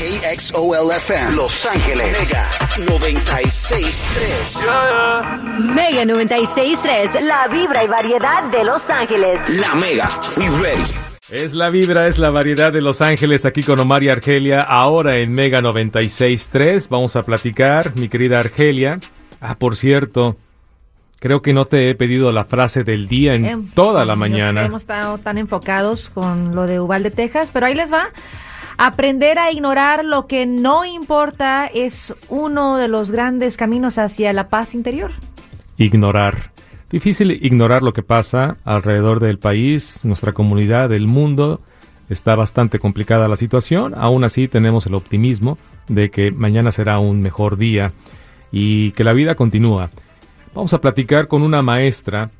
KXOLFM Los Ángeles Mega 96.3 Mega 96.3, la vibra y variedad de Los Ángeles. La Mega, we ready. Es la vibra, es la variedad de Los Ángeles aquí con Omar y Argelia, ahora en Mega 96.3. Vamos a platicar, mi querida Argelia. Ah, por cierto, creo que no te he pedido la frase del día en Em, toda la mañana. sé, hemos estado tan enfocados con lo de Uvalde, Texas, pero ahí les va. Aprender a ignorar lo que no importa es uno de los grandes caminos hacia la paz interior. Ignorar. Difícil ignorar lo que pasa alrededor del país, nuestra comunidad, el mundo. Está bastante complicada la situación. Aún así tenemos el optimismo de que mañana será un mejor día y que la vida continúa. Vamos a platicar con una maestra.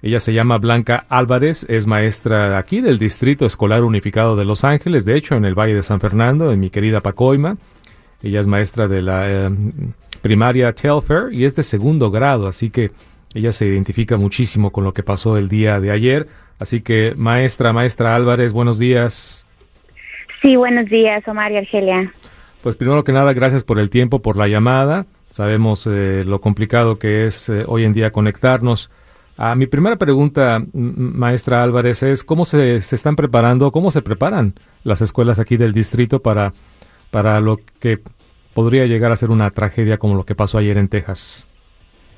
Ella se llama Blanca Álvarez, es maestra aquí del Distrito Escolar Unificado de Los Ángeles, de hecho en el Valle de San Fernando, en mi querida Pacoima. Ella es maestra de la eh, primaria Telfair y es de segundo grado, así que ella se identifica muchísimo con lo que pasó el día de ayer. Así que maestra, maestra Álvarez, buenos días. Sí, buenos días, Omar y Argelia. Pues primero que nada, gracias por el tiempo, por la llamada. Sabemos eh, lo complicado que es eh, hoy en día conectarnos. Ah, mi primera pregunta, maestra Álvarez, es cómo se, se están preparando, cómo se preparan las escuelas aquí del distrito para, para lo que podría llegar a ser una tragedia como lo que pasó ayer en Texas.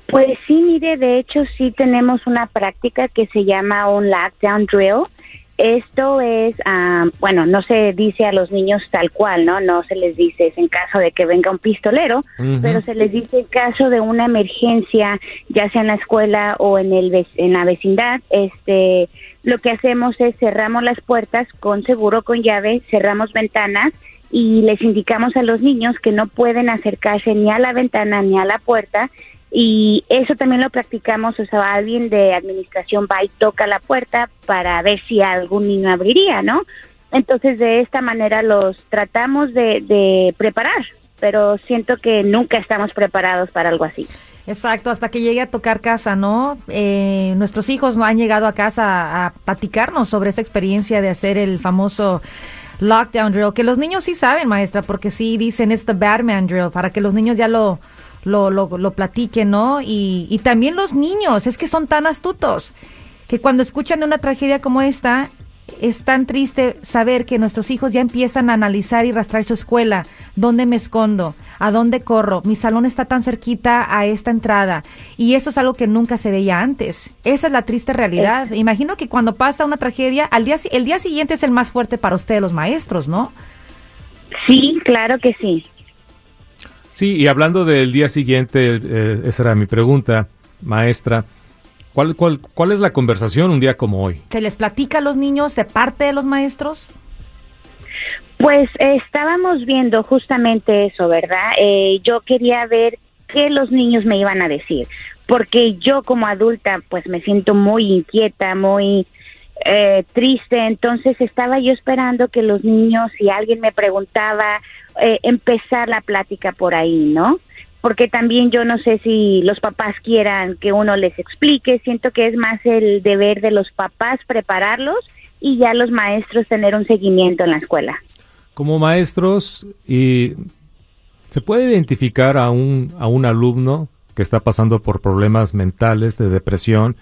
Pues sí, mire, de hecho sí tenemos una práctica que se llama un lockdown drill. Esto es, ah, bueno, no se dice a los niños tal cual, ¿no? No se les dice es en caso de que venga un pistolero, pero se les dice en caso de una emergencia, ya sea en la escuela o en el en la vecindad, este, lo que hacemos es cerramos las puertas con seguro con llave, cerramos ventanas y les indicamos a los niños que no pueden acercarse ni a la ventana ni a la puerta y eso también lo practicamos, o sea, alguien de administración va y toca la puerta para ver si algún niño abriría, ¿no? Entonces de esta manera los tratamos de, de preparar, pero siento que nunca estamos preparados para algo así. Exacto, hasta que llegue a tocar casa, ¿no? Eh, nuestros hijos no han llegado a casa a platicarnos sobre esa experiencia de hacer el famoso lockdown drill, que los niños sí saben, maestra, porque sí dicen it's the Batman drill, para que los niños ya lo, lo, lo, lo platiquen, ¿no? Y, y también los niños, es que son tan astutos, que cuando escuchan de una tragedia como esta, es tan triste saber que nuestros hijos ya empiezan a analizar y rastrear su escuela, dónde me escondo, a dónde corro, mi salón está tan cerquita a esta entrada y esto es algo que nunca se veía antes. Esa es la triste realidad. Imagino que cuando pasa una tragedia, al día el día siguiente es el más fuerte para ustedes los maestros, ¿no? Sí, claro que sí. Sí, y hablando del día siguiente, eh, esa era mi pregunta, maestra. ¿Cuál, cuál, ¿Cuál es la conversación un día como hoy? ¿Se les platica a los niños de parte de los maestros? Pues eh, estábamos viendo justamente eso, ¿verdad? Eh, yo quería ver qué los niños me iban a decir, porque yo como adulta pues me siento muy inquieta, muy eh, triste, entonces estaba yo esperando que los niños, si alguien me preguntaba, eh, empezar la plática por ahí, ¿no? Porque también yo no sé si los papás quieran que uno les explique, siento que es más el deber de los papás prepararlos y ya los maestros tener un seguimiento en la escuela. Como maestros, y ¿se puede identificar a un, a un alumno que está pasando por problemas mentales de depresión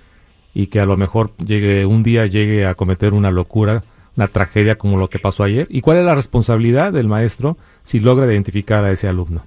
y que a lo mejor llegue un día llegue a cometer una locura, una tragedia como lo que pasó ayer? ¿Y cuál es la responsabilidad del maestro si logra identificar a ese alumno?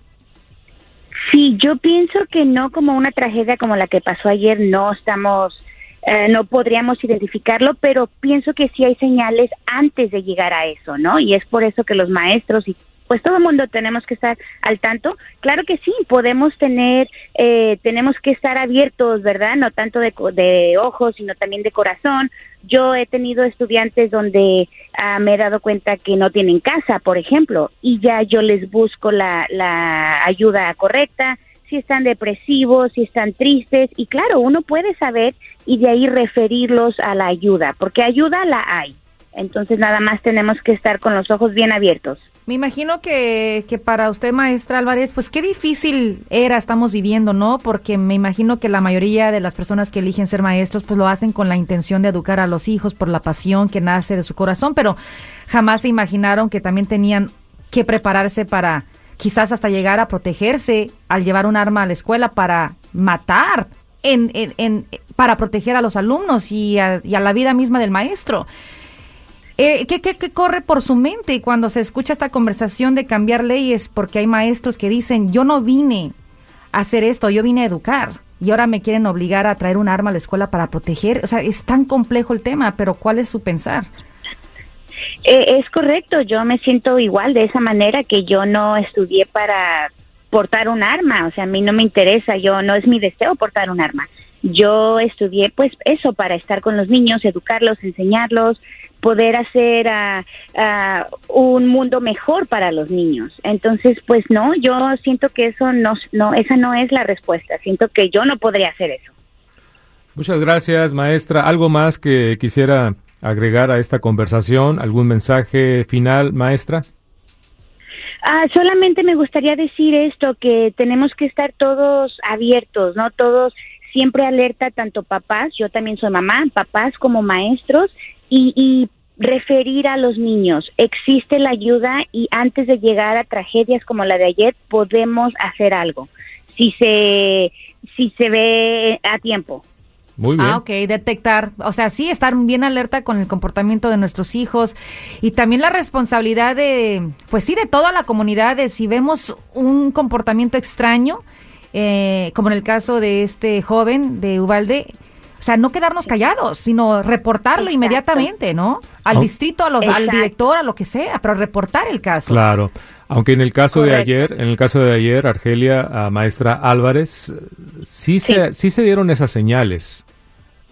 Sí, yo pienso que no como una tragedia como la que pasó ayer, no estamos, eh, no podríamos identificarlo, pero pienso que sí hay señales antes de llegar a eso, ¿no? Y es por eso que los maestros y pues todo el mundo tenemos que estar al tanto. Claro que sí, podemos tener, eh, tenemos que estar abiertos, ¿verdad? No tanto de, de ojos, sino también de corazón. Yo he tenido estudiantes donde ah, me he dado cuenta que no tienen casa, por ejemplo, y ya yo les busco la, la ayuda correcta, si están depresivos, si están tristes, y claro, uno puede saber y de ahí referirlos a la ayuda, porque ayuda la hay. Entonces nada más tenemos que estar con los ojos bien abiertos. Me imagino que, que para usted, maestra Álvarez, pues qué difícil era estamos viviendo, ¿no? Porque me imagino que la mayoría de las personas que eligen ser maestros, pues lo hacen con la intención de educar a los hijos por la pasión que nace de su corazón, pero jamás se imaginaron que también tenían que prepararse para quizás hasta llegar a protegerse al llevar un arma a la escuela para matar, en, en, en- para proteger a los alumnos y a, y a la vida misma del maestro. Eh, ¿qué, qué, qué corre por su mente cuando se escucha esta conversación de cambiar leyes? Porque hay maestros que dicen, yo no vine a hacer esto, yo vine a educar. Y ahora me quieren obligar a traer un arma a la escuela para proteger. O sea, es tan complejo el tema, pero ¿cuál es su pensar? Eh, es correcto, yo me siento igual de esa manera que yo no estudié para portar un arma, o sea, a mí no me interesa, yo no es mi deseo portar un arma. Yo estudié pues eso para estar con los niños, educarlos, enseñarlos, poder hacer ah, ah, un mundo mejor para los niños. Entonces, pues no, yo siento que eso no, no, esa no es la respuesta. Siento que yo no podría hacer eso. Muchas gracias, maestra. ¿Algo más que quisiera agregar a esta conversación? ¿Algún mensaje final, maestra? Ah, solamente me gustaría decir esto, que tenemos que estar todos abiertos, ¿no? Todos siempre alerta, tanto papás, yo también soy mamá, papás como maestros, y, y referir a los niños. Existe la ayuda y antes de llegar a tragedias como la de ayer, podemos hacer algo, si se, si se ve a tiempo. Muy bien. Ah, ok, detectar, o sea, sí, estar bien alerta con el comportamiento de nuestros hijos y también la responsabilidad de, pues sí, de toda la comunidad, de si vemos un comportamiento extraño, eh, como en el caso de este joven de Ubalde, o sea, no quedarnos callados, sino reportarlo Exacto. inmediatamente, ¿no? Al distrito, a los, al director, a lo que sea, pero reportar el caso. Claro. Aunque en el caso de ayer, en el caso de ayer, Argelia, a maestra Álvarez, sí, Se, sí se dieron esas señales.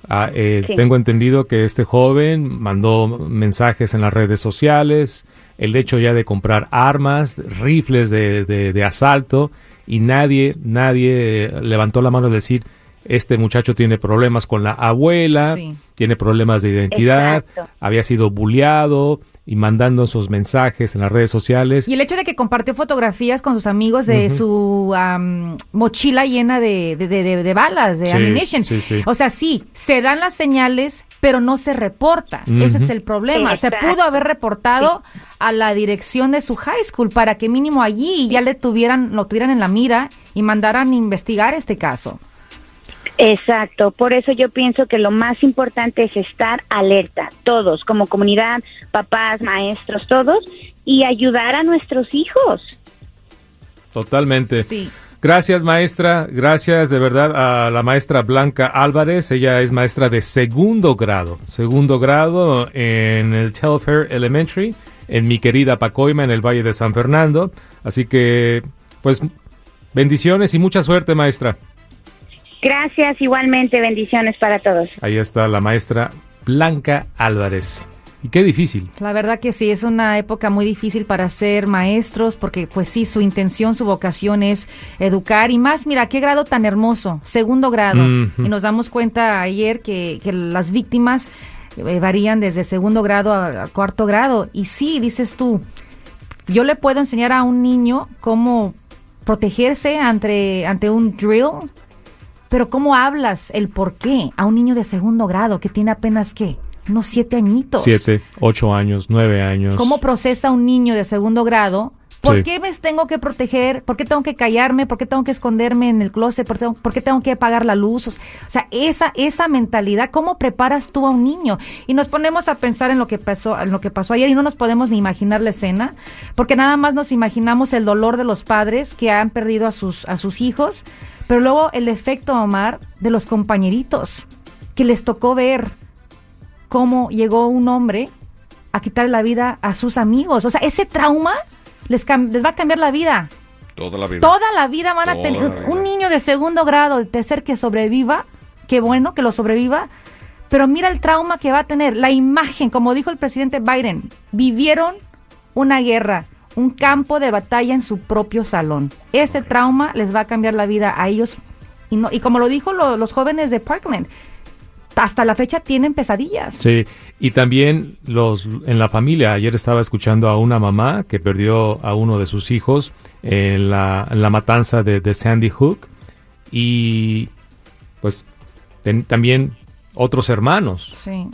Ah, eh, Sí. Tengo entendido que este joven mandó mensajes en las redes sociales, el hecho ya de comprar armas, rifles de, de- de asalto, y nadie, nadie levantó la mano de decir, este muchacho tiene problemas con la abuela, Sí. tiene problemas de identidad, Exacto. había sido bulleado y mandando esos mensajes en las redes sociales. Y el hecho de que compartió fotografías con sus amigos de su am, mochila llena de, de, de- de- de balas, de Sí, ammunition. sí, sí. O sea, sí, se dan las señales, pero no se reporta. Ese es el problema. Se pudo haber reportado a la dirección de su high school para que mínimo allí ya le tuvieran, lo tuvieran en la mira y mandaran investigar este caso. Exacto, por eso yo pienso que lo más importante es estar alerta, todos, como comunidad, papás, maestros, todos, y ayudar a nuestros hijos. Totalmente. Sí. Gracias, maestra. Gracias de verdad a la maestra Blanca Álvarez. Ella es maestra de segundo grado. Segundo grado en el Telfair Elementary, en mi querida Pacoima, en el Valle de San Fernando. Así que, pues, bendiciones y mucha suerte, maestra. Gracias, igualmente, bendiciones para todos. Ahí está la maestra Blanca Álvarez. Y qué difícil. La verdad que sí, es una época muy difícil para ser maestros porque pues sí, su intención, su vocación es educar y más, mira, qué grado tan hermoso, segundo grado. Y nos damos cuenta ayer que, que las víctimas eh, varían desde segundo grado a, a cuarto grado. Y sí, dices tú, yo le puedo enseñar a un niño cómo protegerse ante, ante un drill, pero ¿cómo hablas el por qué a un niño de segundo grado que tiene apenas, ¿qué? Unos siete añitos. Siete, ocho años, nueve años. ¿Cómo procesa un niño de segundo grado? ¿Por Sí. qué me tengo que proteger? ¿Por qué tengo que callarme? ¿Por qué tengo que esconderme en el closet? ¿Por, tengo- por qué tengo que apagar la luz? O sea, esa, esa mentalidad, ¿cómo preparas tú a un niño? Y nos ponemos a pensar en lo que pasó, en lo que pasó ayer y no nos podemos ni imaginar la escena, porque nada más nos imaginamos el dolor de los padres que han perdido a sus, a sus hijos, pero luego el efecto, Omar, de los compañeritos que les tocó ver cómo llegó un hombre a quitar la vida a sus amigos. O sea, ese trauma les, va a cambiar la vida. Toda la vida. Toda la vida van a tener un niño de segundo grado, de tercer que sobreviva, qué bueno que lo sobreviva, pero mira el trauma que va a tener, la imagen, como dijo el presidente Biden, vivieron una guerra, un campo de batalla en su propio salón. Ese trauma les va a cambiar la vida a ellos y, no, y como lo dijo lo- los jóvenes de Parkland, hasta la fecha tienen pesadillas. Sí, y también los en la familia. Ayer estaba escuchando a una mamá que perdió a uno de sus hijos en la, en la matanza de, de Sandy Hook y pues ten- también otros hermanos. Sí.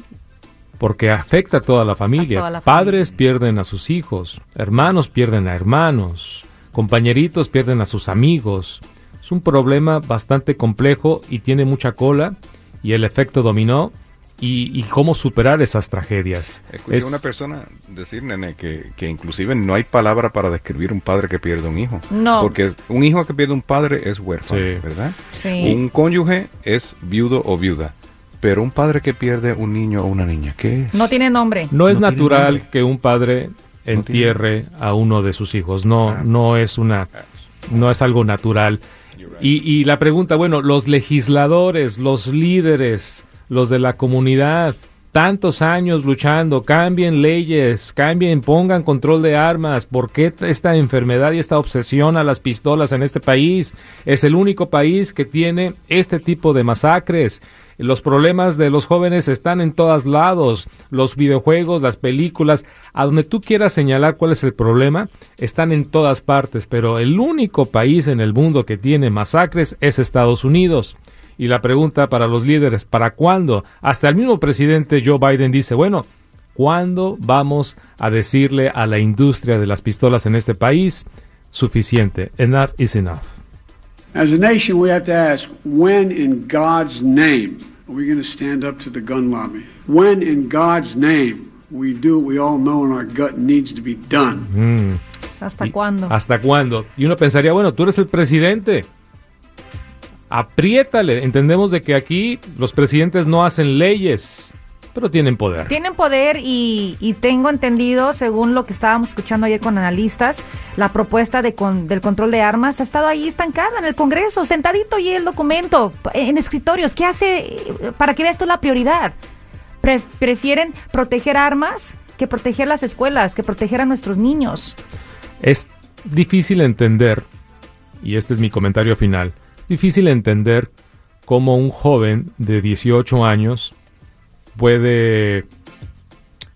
porque afecta a toda la familia. Toda la Padres familia. pierden a sus hijos, hermanos pierden a hermanos, compañeritos pierden a sus amigos. Es un problema bastante complejo y tiene mucha cola y el efecto dominó y, y cómo superar esas tragedias. Escuché Es- a una persona decir, nene, que, que inclusive no hay palabra para describir un padre que pierde un hijo. No. Porque un hijo que pierde un padre es huérfano, Sí. ¿verdad? Sí. Un cónyuge es viudo o viuda. Pero un padre que pierde un niño o una niña, ¿qué es? No tiene nombre. No es No natural que un padre entierre a uno de sus hijos. No, Ah. no es una, no es algo natural. Y, y la pregunta, bueno, los legisladores, los líderes, los de la comunidad, tantos años luchando, cambien leyes, cambien, pongan control de armas. ¿Por qué esta enfermedad y esta obsesión a las pistolas en este país? Es el único país que tiene este tipo de masacres. Los problemas de los jóvenes están en todos lados. Los videojuegos, las películas, a donde tú quieras señalar cuál es el problema, están en todas partes. Pero el único país en el mundo que tiene masacres es Estados Unidos. Y la pregunta para los líderes, ¿para cuándo? Hasta el mismo presidente Joe Biden dice, bueno, ¿cuándo vamos a decirle a la industria de las pistolas en este país suficiente? Enough is enough. As a nation, we have to ask when in God's name are we going to stand up to the gun lobby? When in God's name we do what we all know in our gut needs to be done? ¿Hasta Y- cuándo? ¿Hasta cuándo? Y uno pensaría, bueno, tú eres el presidente. Apriétale. Entendemos de que aquí los presidentes no hacen leyes, pero tienen poder. Tienen poder y, y tengo entendido, según lo que estábamos escuchando ayer con analistas, la propuesta de con- del control de armas ha estado ahí estancada en el Congreso, sentadito y el documento en escritorios. ¿Qué hace para que veas esto la prioridad? Pre- prefieren proteger armas que proteger las escuelas, que proteger a nuestros niños. Es difícil entender, y este es mi comentario final, difícil entender cómo un joven de 18 años puede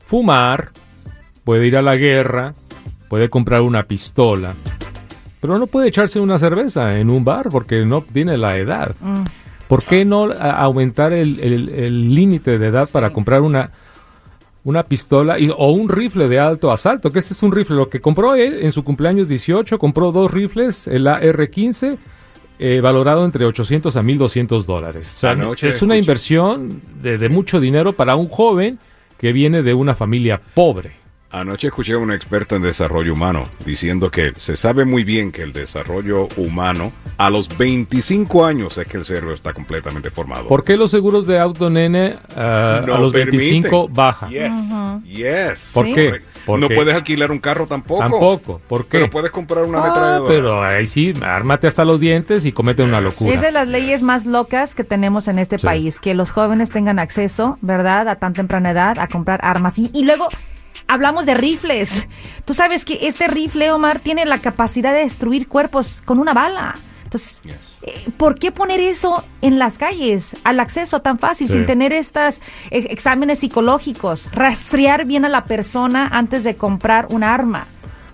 fumar, puede ir a la guerra, puede comprar una pistola, pero no puede echarse una cerveza en un bar porque no tiene la edad. ¿Por qué no aumentar el el- el límite de edad para comprar una, una pistola y- o un rifle de alto asalto? Que este es un rifle. Lo que compró él en su cumpleaños 18, compró dos rifles, el AR-15, eh, valorado entre 800 a 1200 dólares. O sea, Anoche es una escuché- inversión de, de mucho dinero para un joven que viene de una familia pobre. Anoche escuché a un experto en desarrollo humano diciendo que se sabe muy bien que el desarrollo humano a los 25 años es que el cerebro está completamente formado. ¿Por qué los seguros de auto, nene, No a los 25 permiten. baja? Yes, yes. ¿Por Sí. qué? Correcto. ¿Por no puedes alquilar un carro tampoco. Tampoco. ¿Por qué? Pero puedes comprar una Ah, ametralladora. pero ahí sí, ármate hasta los dientes y comete una locura. Es de las leyes más locas que tenemos en este Sí. país, que los jóvenes tengan acceso, ¿verdad?, a tan temprana edad a comprar armas. Y, y luego hablamos de rifles. Tú sabes que este rifle, Omar, tiene la capacidad de destruir cuerpos con una bala. Entonces, eh, ¿por qué poner eso en las calles, al acceso tan fácil, Sí. sin tener estos exámenes psicológicos? Rastrear bien a la persona antes de comprar un arma.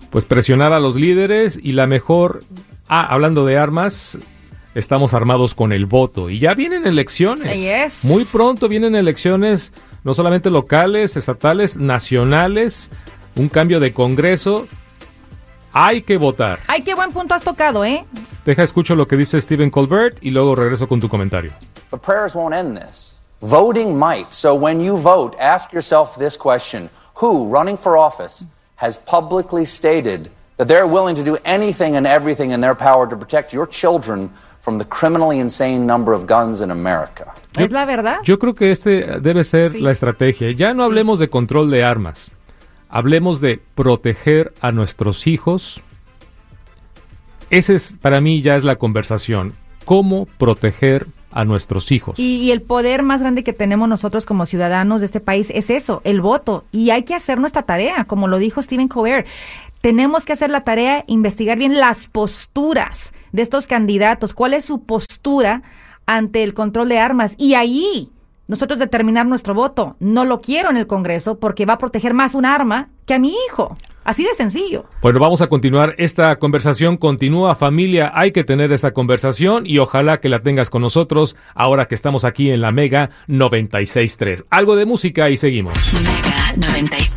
Pues presionar a los líderes y la mejor... Ah, hablando de armas, estamos armados con el voto. Y ya vienen elecciones. Yes. Muy pronto vienen elecciones, no solamente locales, estatales, nacionales, un cambio de Congreso. Hay que votar. Ay, qué buen punto has tocado, ¿eh? Deja escucho lo que dice Stephen Colbert y luego regreso con tu comentario. But prayers won't end this. Voting might. So when you vote, ask yourself this question Who, running for office, has publicly stated that they're willing to do anything and everything in their power to protect your children from the criminally insane number of guns in America? ¿Es la verdad? Yo creo que este debe ser Sí. la estrategia. Ya no hablemos de control de armas. Hablemos de proteger a nuestros hijos. Ese es, para mí, ya es la conversación. ¿Cómo proteger a nuestros hijos? Y, y el poder más grande que tenemos nosotros como ciudadanos de este país es eso, el voto. Y hay que hacer nuestra tarea, como lo dijo Stephen Colbert. Tenemos que hacer la tarea, investigar bien las posturas de estos candidatos, cuál es su postura ante el control de armas. Y ahí nosotros determinar nuestro voto. No lo quiero en el Congreso porque va a proteger más un arma que a mi hijo. Así de sencillo. Bueno, vamos a continuar. Esta conversación continúa, familia. Hay que tener esta conversación y ojalá que la tengas con nosotros ahora que estamos aquí en la Mega 96.3. Algo de música y seguimos. Mega 96.